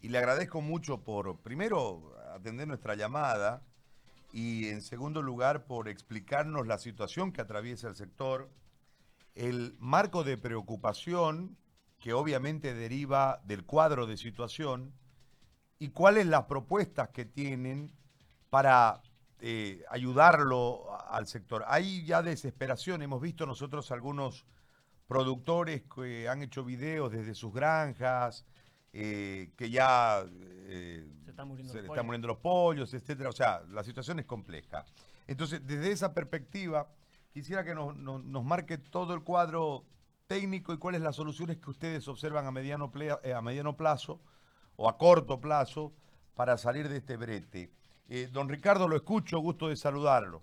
y le agradezco mucho por, primero, atender nuestra llamada y en segundo lugar por explicarnos la situación que atraviesa el sector, el marco de preocupación que obviamente deriva del cuadro de situación y cuáles las propuestas que tienen para eh, ayudarlo al sector. Hay ya desesperación, hemos visto nosotros algunos productores que han hecho videos desde sus granjas, eh, que ya eh, se, están muriendo, los pollos, etcétera. O sea, la situación es compleja. Entonces, desde esa perspectiva, quisiera que nos, marque todo el cuadro técnico y cuáles las soluciones que ustedes observan a mediano, eh, a mediano plazo o a corto plazo para salir de este brete. don Ricardo, lo escucho, gusto de saludarlo.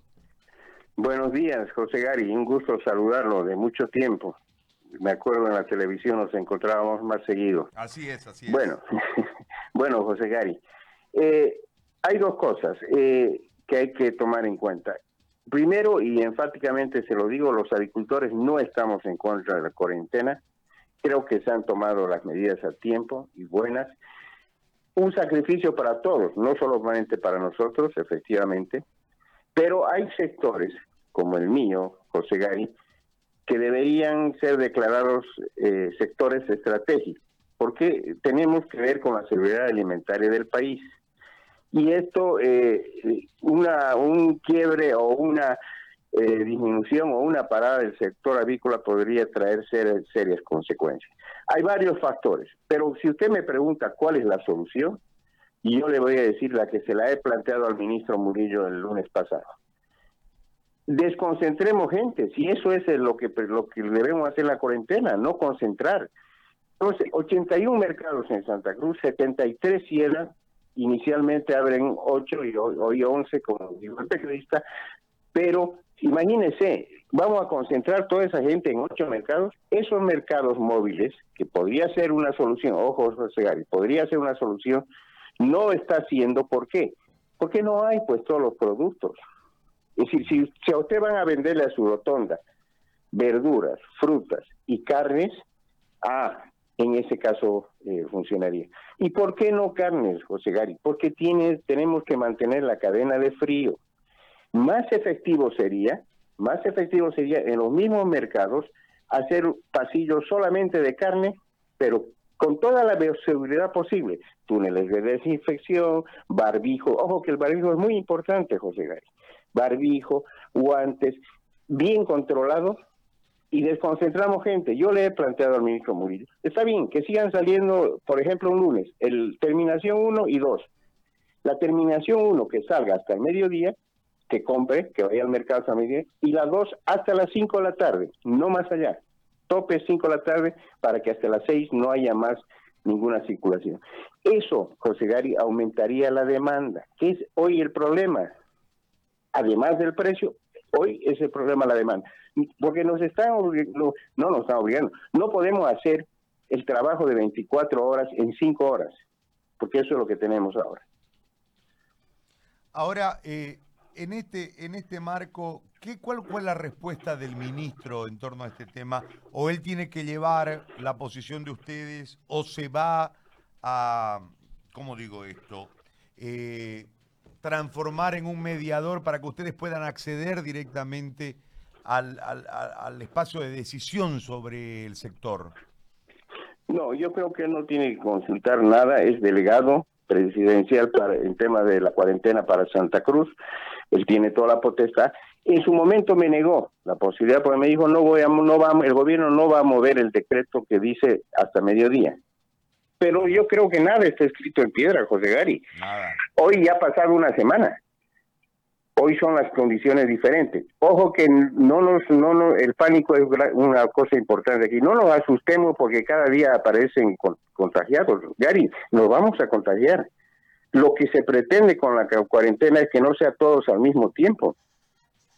Buenos días, José Gary, un gusto saludarlo de mucho tiempo me acuerdo en la televisión nos encontrábamos más seguido. Así es, así es. Bueno, bueno José Gary, eh, hay dos cosas eh, que hay que tomar en cuenta. Primero, y enfáticamente se lo digo, los agricultores no estamos en contra de la cuarentena. Creo que se han tomado las medidas a tiempo y buenas. Un sacrificio para todos, no solamente para nosotros, efectivamente, pero hay sectores como el mío, José Gary, que deberían ser declarados eh, sectores estratégicos, porque tenemos que ver con la seguridad alimentaria del país. Y esto, eh, una, un quiebre o una eh, disminución o una parada del sector avícola podría traer serias consecuencias. Hay varios factores, pero si usted me pregunta cuál es la solución, y yo le voy a decir la que se la he planteado al ministro Murillo el lunes pasado desconcentremos gente, si eso es lo que, lo que debemos hacer en la cuarentena, no concentrar. Entonces, 81 mercados en Santa Cruz, 73 cierran, inicialmente abren 8 y hoy 11, como dijo el periodista, pero imagínense, vamos a concentrar toda esa gente en 8 mercados, esos mercados móviles, que podría ser una solución, ojo José Gary, podría ser una solución, no está haciendo, ¿por qué? Porque no hay pues todos los productos. Es decir, si, a usted van a venderle a su rotonda verduras, frutas y carnes, ah, en ese caso eh, funcionaría. ¿Y por qué no carnes, José Gary? Porque tiene, tenemos que mantener la cadena de frío. Más efectivo sería, más efectivo sería en los mismos mercados hacer pasillos solamente de carne, pero con toda la bioseguridad posible, túneles de desinfección, barbijo, ojo que el barbijo es muy importante, José Gary barbijo, guantes, bien controlado y desconcentramos gente. Yo le he planteado al ministro Murillo, está bien, que sigan saliendo, por ejemplo, un lunes, el terminación 1 y 2. La terminación 1 que salga hasta el mediodía, que compre, que vaya al mercado hasta mediodía, y la 2 hasta las 5 de la tarde, no más allá. Tope 5 de la tarde para que hasta las 6 no haya más ninguna circulación. Eso, José Gary, aumentaría la demanda, que es hoy el problema además del precio, hoy es el problema la demanda. Porque nos están obligando, no nos están obligando, no podemos hacer el trabajo de 24 horas en 5 horas, porque eso es lo que tenemos ahora. Ahora, eh, en este en este marco, ¿qué, ¿cuál fue la respuesta del ministro en torno a este tema? ¿O él tiene que llevar la posición de ustedes o se va a, ¿cómo digo esto? Eh, transformar en un mediador para que ustedes puedan acceder directamente al, al, espacio de decisión sobre el sector? No, yo creo que no tiene que consultar nada, es delegado presidencial para el tema de la cuarentena para Santa Cruz, él tiene toda la potestad. En su momento me negó la posibilidad porque me dijo no voy a, no va, el gobierno no va a mover el decreto que dice hasta mediodía pero yo creo que nada está escrito en piedra, José Gary. Hoy ya ha pasado una semana. Hoy son las condiciones diferentes. Ojo que no nos, no, no, el pánico es una cosa importante aquí. No nos asustemos porque cada día aparecen contagiados. Gary, nos vamos a contagiar. Lo que se pretende con la cuarentena es que no sea todos al mismo tiempo.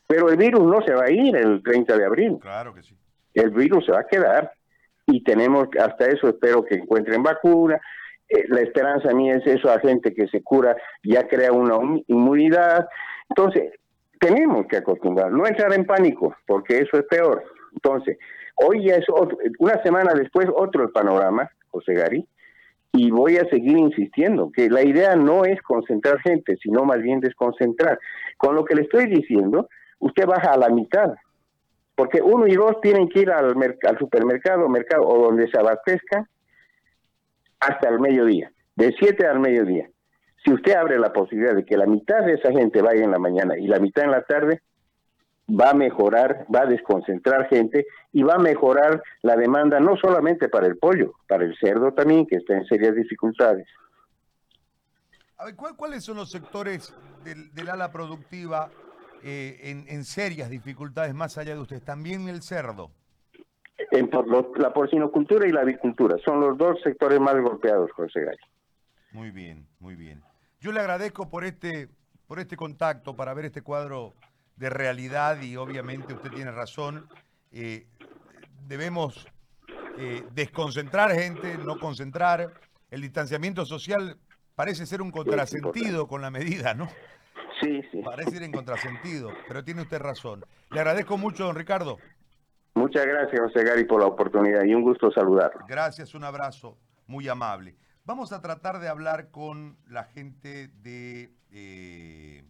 Pero el virus no se va a ir el 30 de abril. Claro que sí. El virus se va a quedar y tenemos hasta eso espero que encuentren vacuna. Eh, la esperanza mía es eso, a gente que se cura ya crea una inmunidad. Entonces, tenemos que acostumbrar, no entrar en pánico, porque eso es peor. Entonces, hoy ya es otro, una semana después otro el panorama, José Gary, Y voy a seguir insistiendo que la idea no es concentrar gente, sino más bien desconcentrar. Con lo que le estoy diciendo, usted baja a la mitad, porque uno y dos tienen que ir al, al supermercado, mercado o donde se abastezca hasta el mediodía, de 7 al mediodía. Si usted abre la posibilidad de que la mitad de esa gente vaya en la mañana y la mitad en la tarde, va a mejorar, va a desconcentrar gente y va a mejorar la demanda no solamente para el pollo, para el cerdo también, que está en serias dificultades. A ver, ¿cuáles son los sectores del, ala productiva eh, en, serias dificultades más allá de ustedes? También el cerdo. En, la porcinocultura y la avicultura son los dos sectores más golpeados, José Gay. Muy bien, muy bien. Yo le agradezco por este, por este contacto para ver este cuadro de realidad y obviamente usted tiene razón. Eh, debemos eh, desconcentrar gente, no concentrar. El distanciamiento social parece ser un contrasentido con la medida, ¿no? Sí, sí. Parece ir en contrasentido, pero tiene usted razón. Le agradezco mucho, don Ricardo. Muchas gracias, José Gary, por la oportunidad y un gusto saludarlo. Gracias, un abrazo muy amable. Vamos a tratar de hablar con la gente de... Eh,